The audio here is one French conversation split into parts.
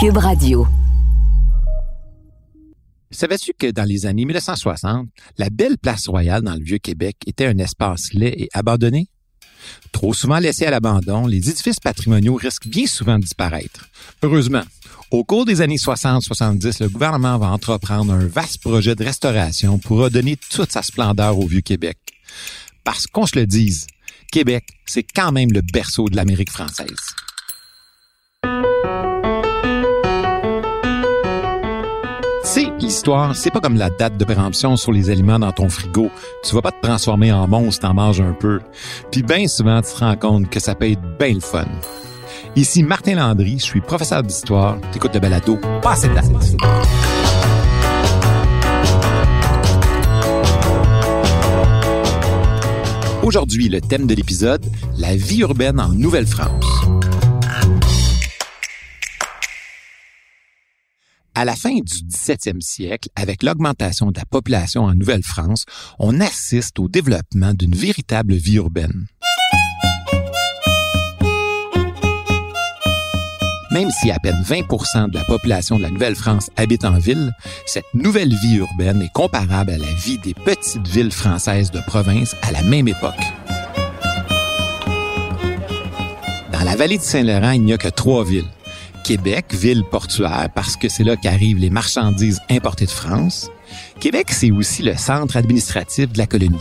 Cube Radio. Savais-tu que dans les années 1960, la belle place royale dans le Vieux-Québec était un espace laid et abandonné? Trop souvent laissés à l'abandon, les édifices patrimoniaux risquent bien souvent de disparaître. Heureusement, au cours des années 60-70, le gouvernement va entreprendre un vaste projet de restauration pour redonner toute sa splendeur au Vieux-Québec. Parce qu'on se le dise, Québec, c'est quand même le berceau de l'Amérique française. C'est l'histoire, c'est pas comme la date de péremption sur les aliments dans ton frigo. Tu vas pas te transformer en monstre, t'en manges un peu. Puis bien souvent, tu te rends compte que ça peut être bien le fun. Ici Martin Landry, je suis professeur d'histoire. T'écoutes le balado, passe ta Aujourd'hui, le thème de l'épisode, la vie urbaine en Nouvelle-France. À la fin du 17e siècle, avec l'augmentation de la population en Nouvelle-France, on assiste au développement d'une véritable vie urbaine. Même si à peine 20% de la population de la Nouvelle-France habite en ville, cette nouvelle vie urbaine est comparable à la vie des petites villes françaises de province à la même époque. Dans la vallée du Saint-Laurent, il n'y a que trois villes. Québec, ville portuaire, parce que c'est là qu'arrivent les marchandises importées de France. Québec, c'est aussi le centre administratif de la colonie.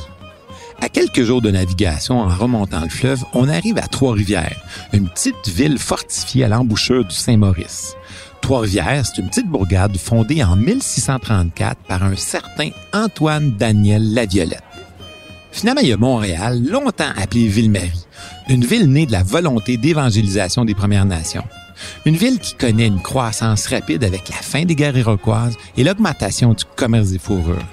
À quelques jours de navigation en remontant le fleuve, on arrive à Trois-Rivières, une petite ville fortifiée à l'embouchure du Saint-Maurice. Trois-Rivières, c'est une petite bourgade fondée en 1634 par un certain Antoine Daniel Laviolette. Finalement, il y a Montréal, longtemps appelée Ville-Marie, une ville née de la volonté d'évangélisation des Premières Nations. Une ville qui connaît une croissance rapide avec la fin des guerres iroquoises et l'augmentation du commerce des fourrures.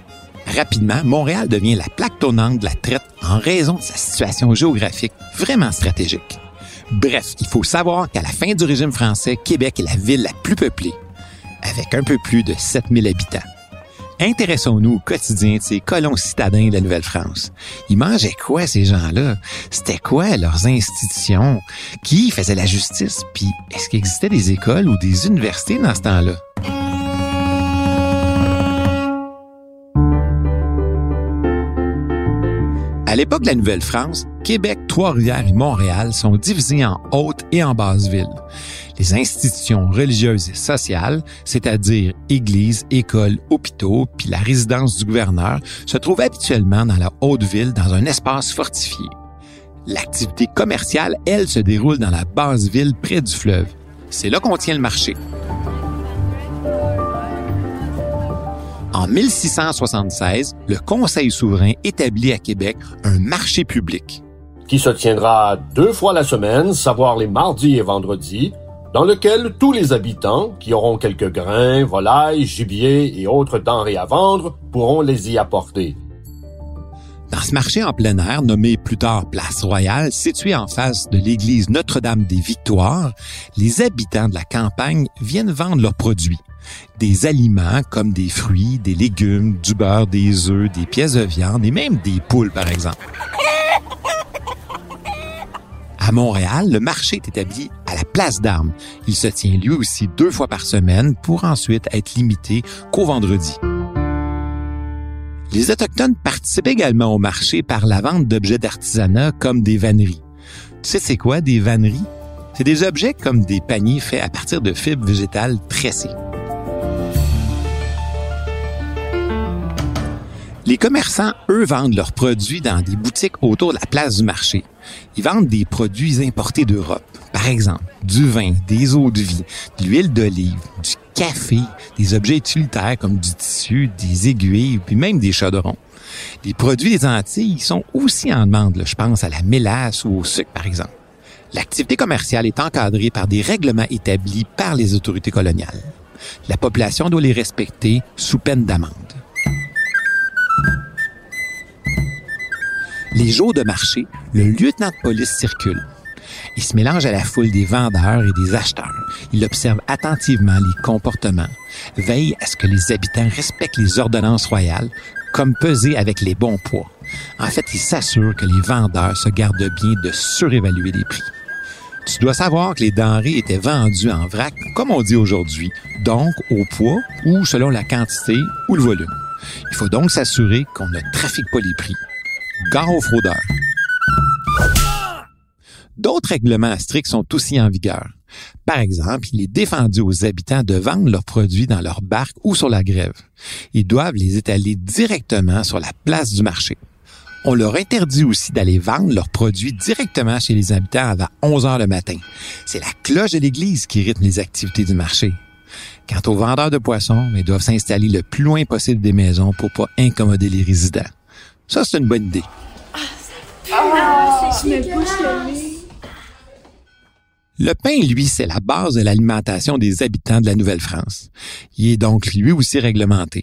Rapidement, Montréal devient la plaque tournante de la traite en raison de sa situation géographique vraiment stratégique. Bref, il faut savoir qu'à la fin du régime français, Québec est la ville la plus peuplée, avec un peu plus de 7000 habitants. Intéressons-nous au quotidien de ces colons citadins de la Nouvelle-France. Ils mangeaient quoi, ces gens-là? C'était quoi leurs institutions? Qui faisait la justice? Puis, est-ce qu'il existait des écoles ou des universités dans ce temps-là? À l'époque de la Nouvelle-France, Québec, Trois-Rivières et Montréal sont divisés en haute et en basse ville. Les institutions religieuses et sociales, c'est-à-dire églises, écoles, hôpitaux, puis la résidence du gouverneur, se trouvent habituellement dans la haute ville dans un espace fortifié. L'activité commerciale, elle, se déroule dans la basse ville près du fleuve. C'est là qu'on tient le marché. En 1676, le Conseil souverain établit à Québec un marché public. Qui se tiendra deux fois la semaine, savoir les mardis et vendredis, dans lequel tous les habitants qui auront quelques grains, volailles, gibier et autres denrées à vendre pourront les y apporter. Dans ce marché en plein air, nommé plus tard Place Royale, situé en face de l'église Notre-Dame des Victoires, les habitants de la campagne viennent vendre leurs produits des aliments comme des fruits, des légumes, du beurre, des œufs, des pièces de viande et même des poules, par exemple. À Montréal, le marché est établi à la place d'armes. Il se tient lui aussi deux fois par semaine pour ensuite être limité qu'au vendredi. Les Autochtones participent également au marché par la vente d'objets d'artisanat comme des vanneries. Tu sais c'est quoi des vanneries? C'est des objets comme des paniers faits à partir de fibres végétales tressées. Les commerçants, eux, vendent leurs produits dans des boutiques autour de la place du marché. Ils vendent des produits importés d'Europe. Par exemple, du vin, des eaux de vie, de l'huile d'olive, du café, des objets utilitaires comme du tissu, des aiguilles, puis même des chaudrons. Les produits des Antilles sont aussi en demande. Je pense à la mélasse ou au sucre, par exemple. L'activité commerciale est encadrée par des règlements établis par les autorités coloniales. La population doit les respecter sous peine d'amende. Les jours de marché, le lieutenant de police circule. Il se mélange à la foule des vendeurs et des acheteurs. Il observe attentivement les comportements, veille à ce que les habitants respectent les ordonnances royales, comme peser avec les bons poids. En fait, il s'assure que les vendeurs se gardent bien de surévaluer les prix. Tu dois savoir que les denrées étaient vendues en vrac, comme on dit aujourd'hui, donc au poids ou selon la quantité ou le volume. Il faut donc s'assurer qu'on ne trafique pas les prix. Gare aux fraudeurs. D'autres règlements stricts sont aussi en vigueur. Par exemple, il est défendu aux habitants de vendre leurs produits dans leur barque ou sur la grève. Ils doivent les étaler directement sur la place du marché. On leur interdit aussi d'aller vendre leurs produits directement chez les habitants avant 11 heures le matin. C'est la cloche de l'église qui rythme les activités du marché. Quant aux vendeurs de poissons, ils doivent s'installer le plus loin possible des maisons pour pas incommoder les résidents. Ça, c'est une bonne idée. Le pain, lui, c'est la base de l'alimentation des habitants de la Nouvelle-France. Il est donc lui aussi réglementé.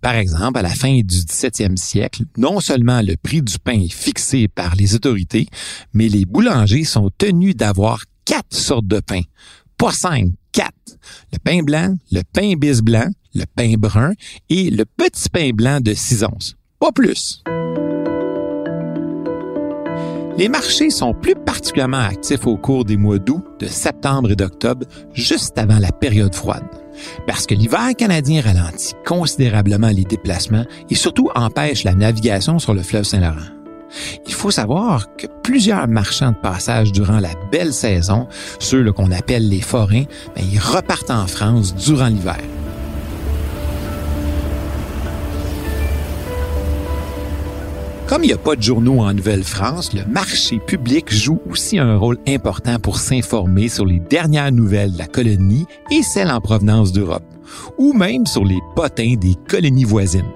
Par exemple, à la fin du 17e siècle, non seulement le prix du pain est fixé par les autorités, mais les boulangers sont tenus d'avoir quatre sortes de pain. Pas cinq, quatre. Le pain blanc, le pain bis blanc, le pain brun et le petit pain blanc de 6 onces. Pas plus. Les marchés sont plus particulièrement actifs au cours des mois d'août, de septembre et d'octobre, juste avant la période froide. Parce que l'hiver canadien ralentit considérablement les déplacements et surtout empêche la navigation sur le fleuve Saint-Laurent. Il faut savoir que plusieurs marchands de passage durant la belle saison, ceux qu'on appelle les forains, ben, ils repartent en France durant l'hiver. Comme il n'y a pas de journaux en Nouvelle-France, le marché public joue aussi un rôle important pour s'informer sur les dernières nouvelles de la colonie et celles en provenance d'Europe, ou même sur les potins des colonies voisines.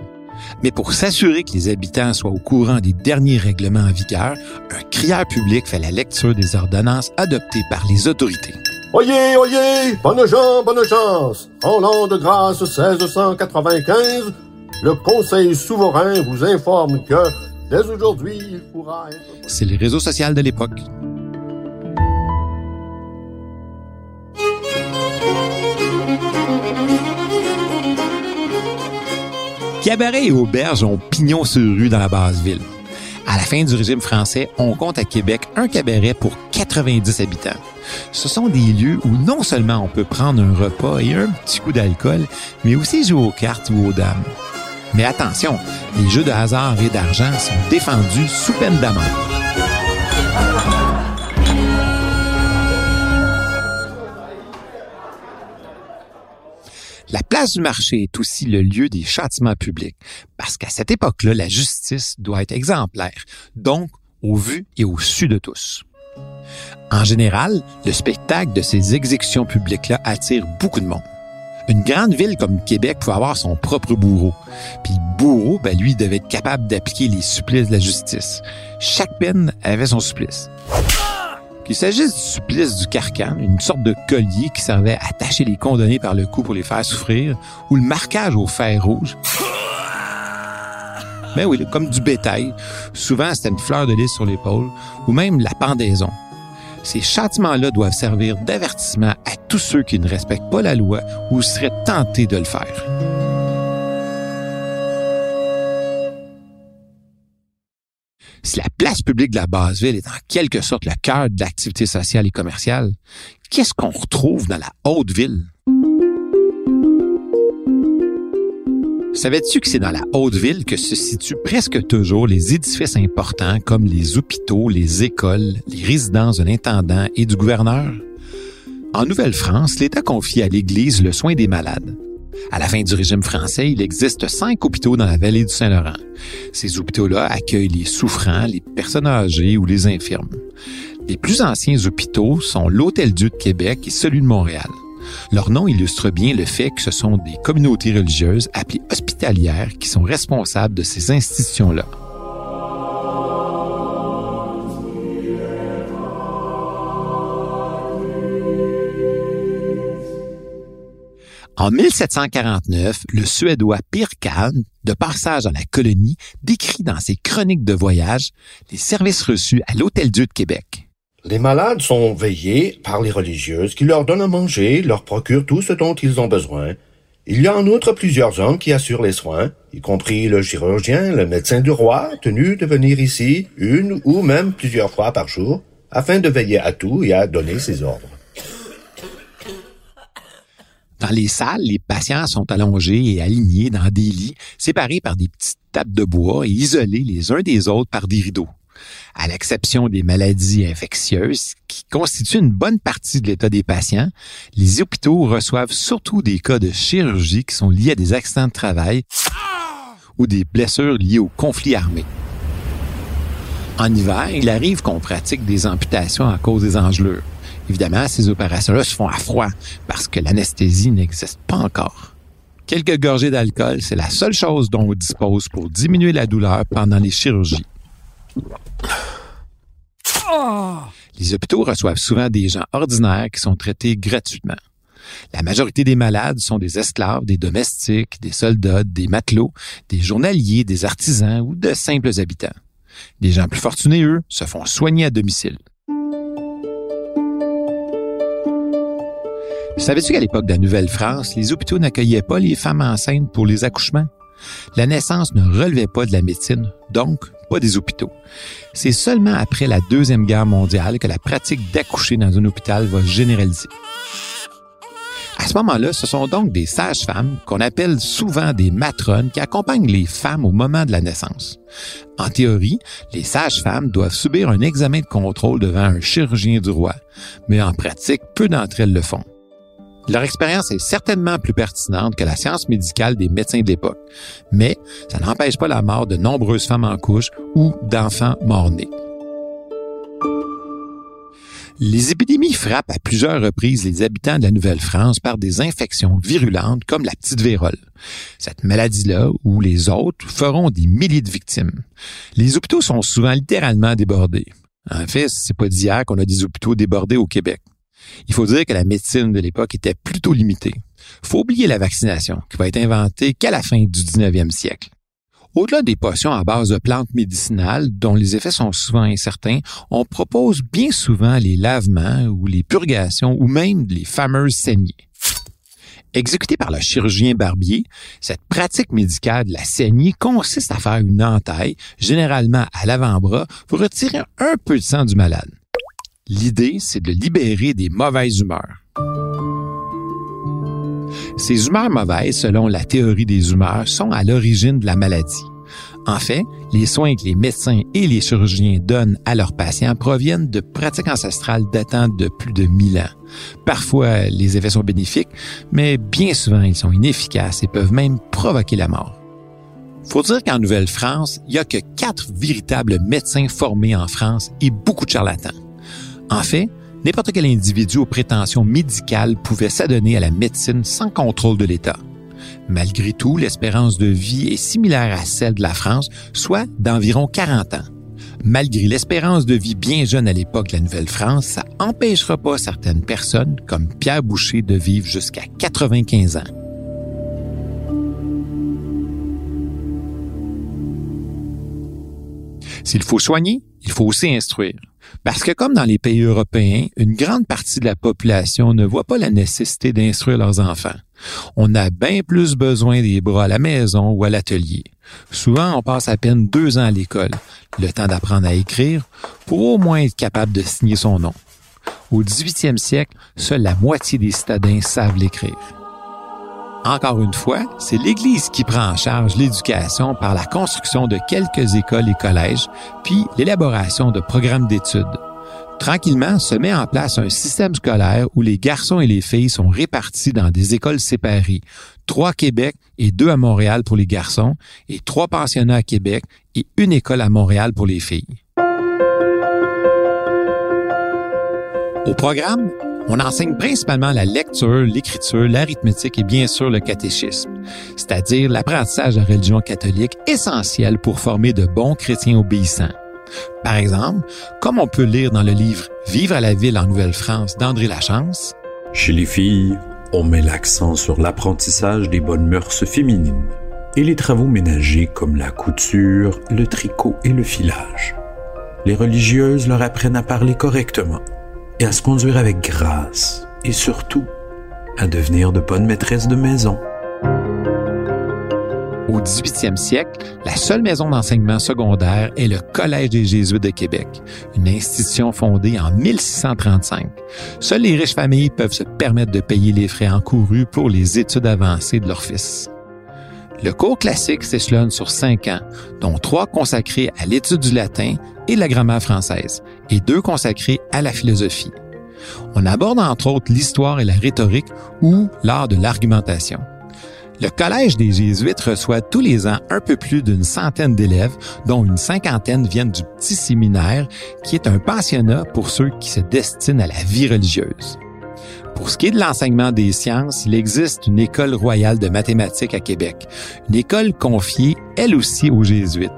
Mais pour s'assurer que les habitants soient au courant des derniers règlements en vigueur, un crieur public fait la lecture des ordonnances adoptées par les autorités. Oyez, oyez, bonne chance, bonne chance. En l'an de grâce 1695, le Conseil souverain vous informe que Dès aujourd'hui. C'est les réseaux sociaux de l'époque. Cabaret et auberges ont pignon sur rue dans la basse ville. À la fin du régime français, on compte à Québec un cabaret pour 90 habitants. Ce sont des lieux où non seulement on peut prendre un repas et un petit coup d'alcool, mais aussi jouer aux cartes ou aux dames. Mais attention, les jeux de hasard et d'argent sont défendus sous peine d'amende. La place du marché est aussi le lieu des châtiments publics, parce qu'à cette époque-là, la justice doit être exemplaire, donc au vu et au su de tous. En général, le spectacle de ces exécutions publiques-là attire beaucoup de monde. Une grande ville comme Québec pouvait avoir son propre bourreau. Puis le bourreau, ben lui, devait être capable d'appliquer les supplices de la justice. Chaque peine avait son supplice. Qu'il s'agisse du supplice du carcan, une sorte de collier qui servait à attacher les condamnés par le cou pour les faire souffrir, ou le marquage au fer rouge. Ben oui, comme du bétail. Souvent, c'était une fleur de lys sur l'épaule, ou même la pendaison. Ces châtiments-là doivent servir d'avertissement à tous ceux qui ne respectent pas la loi ou seraient tentés de le faire. Si la place publique de la Basse-Ville est en quelque sorte le cœur de l'activité sociale et commerciale, qu'est-ce qu'on retrouve dans la Haute-Ville? Savais-tu que c'est dans la Haute-Ville que se situent presque toujours les édifices importants comme les hôpitaux, les écoles, les résidences de l'intendant et du gouverneur? En Nouvelle-France, l'État confie à l'Église le soin des malades. À la fin du régime français, il existe cinq hôpitaux dans la vallée du Saint-Laurent. Ces hôpitaux-là accueillent les souffrants, les personnes âgées ou les infirmes. Les plus anciens hôpitaux sont l'Hôtel-Dieu de Québec et celui de Montréal. Leur nom illustre bien le fait que ce sont des communautés religieuses appelées hospitalières qui sont responsables de ces institutions-là. En 1749, le Suédois Pierre de passage dans la colonie, décrit dans ses chroniques de voyage les services reçus à l'Hôtel-Dieu de Québec. Les malades sont veillés par les religieuses qui leur donnent à manger, leur procurent tout ce dont ils ont besoin. Il y a en outre plusieurs hommes qui assurent les soins, y compris le chirurgien, le médecin du roi, tenu de venir ici une ou même plusieurs fois par jour, afin de veiller à tout et à donner ses ordres. Dans les salles, les patients sont allongés et alignés dans des lits, séparés par des petites tables de bois et isolés les uns des autres par des rideaux. À l'exception des maladies infectieuses, qui constituent une bonne partie de l'état des patients, les hôpitaux reçoivent surtout des cas de chirurgie qui sont liés à des accidents de travail ou des blessures liées aux conflits armés. En hiver, il arrive qu'on pratique des amputations à cause des engelures. Évidemment, ces opérations-là se font à froid parce que l'anesthésie n'existe pas encore. Quelques gorgées d'alcool, c'est la seule chose dont on dispose pour diminuer la douleur pendant les chirurgies. Les hôpitaux reçoivent souvent des gens ordinaires qui sont traités gratuitement. La majorité des malades sont des esclaves, des domestiques, des soldats, des matelots, des journaliers, des artisans ou de simples habitants. Les gens plus fortunés, eux, se font soigner à domicile. Savais-tu qu'à l'époque de la Nouvelle-France, les hôpitaux n'accueillaient pas les femmes enceintes pour les accouchements? La naissance ne relevait pas de la médecine, donc pas des hôpitaux. C'est seulement après la Deuxième Guerre mondiale que la pratique d'accoucher dans un hôpital va généraliser. À ce moment-là, ce sont donc des sages-femmes qu'on appelle souvent des matrones qui accompagnent les femmes au moment de la naissance. En théorie, les sages-femmes doivent subir un examen de contrôle devant un chirurgien du roi, mais en pratique, peu d'entre elles le font. Leur expérience est certainement plus pertinente que la science médicale des médecins de l'époque, mais ça n'empêche pas la mort de nombreuses femmes en couche ou d'enfants morts-nés. Les épidémies frappent à plusieurs reprises les habitants de la Nouvelle-France par des infections virulentes comme la petite vérole. Cette maladie-là ou les autres feront des milliers de victimes. Les hôpitaux sont souvent littéralement débordés. En fait, c'est pas d'hier qu'on a des hôpitaux débordés au Québec. Il faut dire que la médecine de l'époque était plutôt limitée. Faut oublier la vaccination, qui va être inventée qu'à la fin du 19e siècle. Au-delà des potions à base de plantes médicinales, dont les effets sont souvent incertains, on propose bien souvent les lavements ou les purgations ou même les fameuses saignées. Exécutée par le chirurgien barbier, cette pratique médicale de la saignée consiste à faire une entaille, généralement à l'avant-bras, pour retirer un peu de sang du malade. L'idée, c'est de libérer des mauvaises humeurs. Ces humeurs mauvaises, selon la théorie des humeurs, sont à l'origine de la maladie. En fait, les soins que les médecins et les chirurgiens donnent à leurs patients proviennent de pratiques ancestrales datant de plus de 1000 ans. Parfois, les effets sont bénéfiques, mais bien souvent, ils sont inefficaces et peuvent même provoquer la mort. Faut dire qu'en Nouvelle-France, il n'y a que quatre véritables médecins formés en France et beaucoup de charlatans. En fait, n'importe quel individu aux prétentions médicales pouvait s'adonner à la médecine sans contrôle de l'État. Malgré tout, l'espérance de vie est similaire à celle de la France, soit d'environ 40 ans. Malgré l'espérance de vie bien jeune à l'époque de la Nouvelle-France, ça empêchera pas certaines personnes, comme Pierre Boucher, de vivre jusqu'à 95 ans. S'il faut soigner, il faut aussi instruire. Parce que comme dans les pays européens, une grande partie de la population ne voit pas la nécessité d'instruire leurs enfants. On a bien plus besoin des bras à la maison ou à l'atelier. Souvent, on passe à peine deux ans à l'école, le temps d'apprendre à écrire, pour au moins être capable de signer son nom. Au 18e siècle, seule la moitié des citadins savent l'écrire. Encore une fois, c'est l'Église qui prend en charge l'éducation par la construction de quelques écoles et collèges, puis l'élaboration de programmes d'études. Tranquillement se met en place un système scolaire où les garçons et les filles sont répartis dans des écoles séparées. Trois à Québec et deux à Montréal pour les garçons et trois pensionnats à Québec et une école à Montréal pour les filles. Au programme, on enseigne principalement la lecture, l'écriture, l'arithmétique et bien sûr le catéchisme, c'est-à-dire l'apprentissage de la religion catholique essentielle pour former de bons chrétiens obéissants. Par exemple, comme on peut lire dans le livre Vivre à la ville en Nouvelle-France d'André Lachance, Chez les filles, on met l'accent sur l'apprentissage des bonnes mœurs féminines et les travaux ménagers comme la couture, le tricot et le filage. Les religieuses leur apprennent à parler correctement et à se conduire avec grâce et surtout à devenir de bonnes maîtresses de maison. Au 18e siècle, la seule maison d'enseignement secondaire est le Collège des Jésuites de Québec, une institution fondée en 1635. Seules les riches familles peuvent se permettre de payer les frais encourus pour les études avancées de leurs fils. Le cours classique s'échelonne sur cinq ans, dont trois consacrés à l'étude du latin et de la grammaire française, et deux consacrés à la philosophie. On aborde entre autres l'histoire et la rhétorique ou l'art de l'argumentation. Le Collège des Jésuites reçoit tous les ans un peu plus d'une centaine d'élèves, dont une cinquantaine viennent du petit séminaire, qui est un pensionnat pour ceux qui se destinent à la vie religieuse. Pour ce qui est de l'enseignement des sciences, il existe une école royale de mathématiques à Québec, une école confiée, elle aussi, aux jésuites.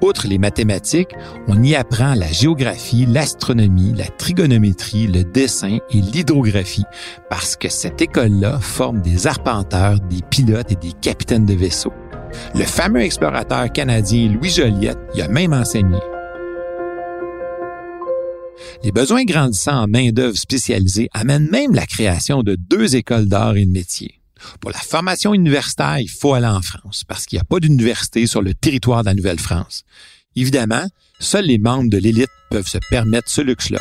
Outre les mathématiques, on y apprend la géographie, l'astronomie, la trigonométrie, le dessin et l'hydrographie, parce que cette école-là forme des arpenteurs, des pilotes et des capitaines de vaisseaux. Le fameux explorateur canadien Louis Joliette y a même enseigné. Les besoins grandissants en main-d'œuvre spécialisée amènent même la création de deux écoles d'art et de métier. Pour la formation universitaire, il faut aller en France parce qu'il n'y a pas d'université sur le territoire de la Nouvelle-France. Évidemment, seuls les membres de l'élite peuvent se permettre ce luxe-là.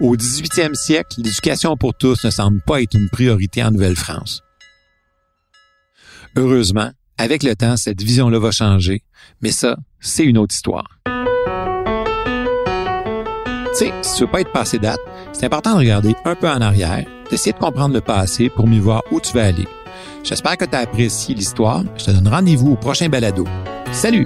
Au 18e siècle, l'éducation pour tous ne semble pas être une priorité en Nouvelle-France. Heureusement, avec le temps, cette vision-là va changer, mais ça, c'est une autre histoire. Tu sais, si tu veux pas être passé date, c'est important de regarder un peu en arrière, d'essayer de comprendre le passé pour mieux voir où tu vas aller. J'espère que tu as apprécié l'histoire. Je te donne rendez-vous au prochain balado. Salut!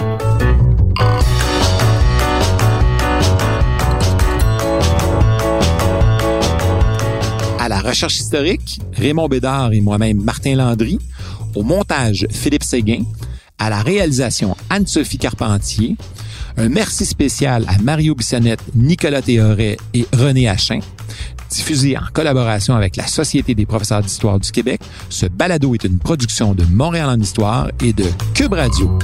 À la recherche historique, Raymond Bédard et moi-même Martin Landry. Au montage, Philippe Séguin. À la réalisation, Anne-Sophie Carpentier. Un merci spécial à Mario Bissonnette, Nicolas Théoret et René Achin. Diffusé en collaboration avec la Société des professeurs d'histoire du Québec, ce balado est une production de Montréal en histoire et de Cube Radio.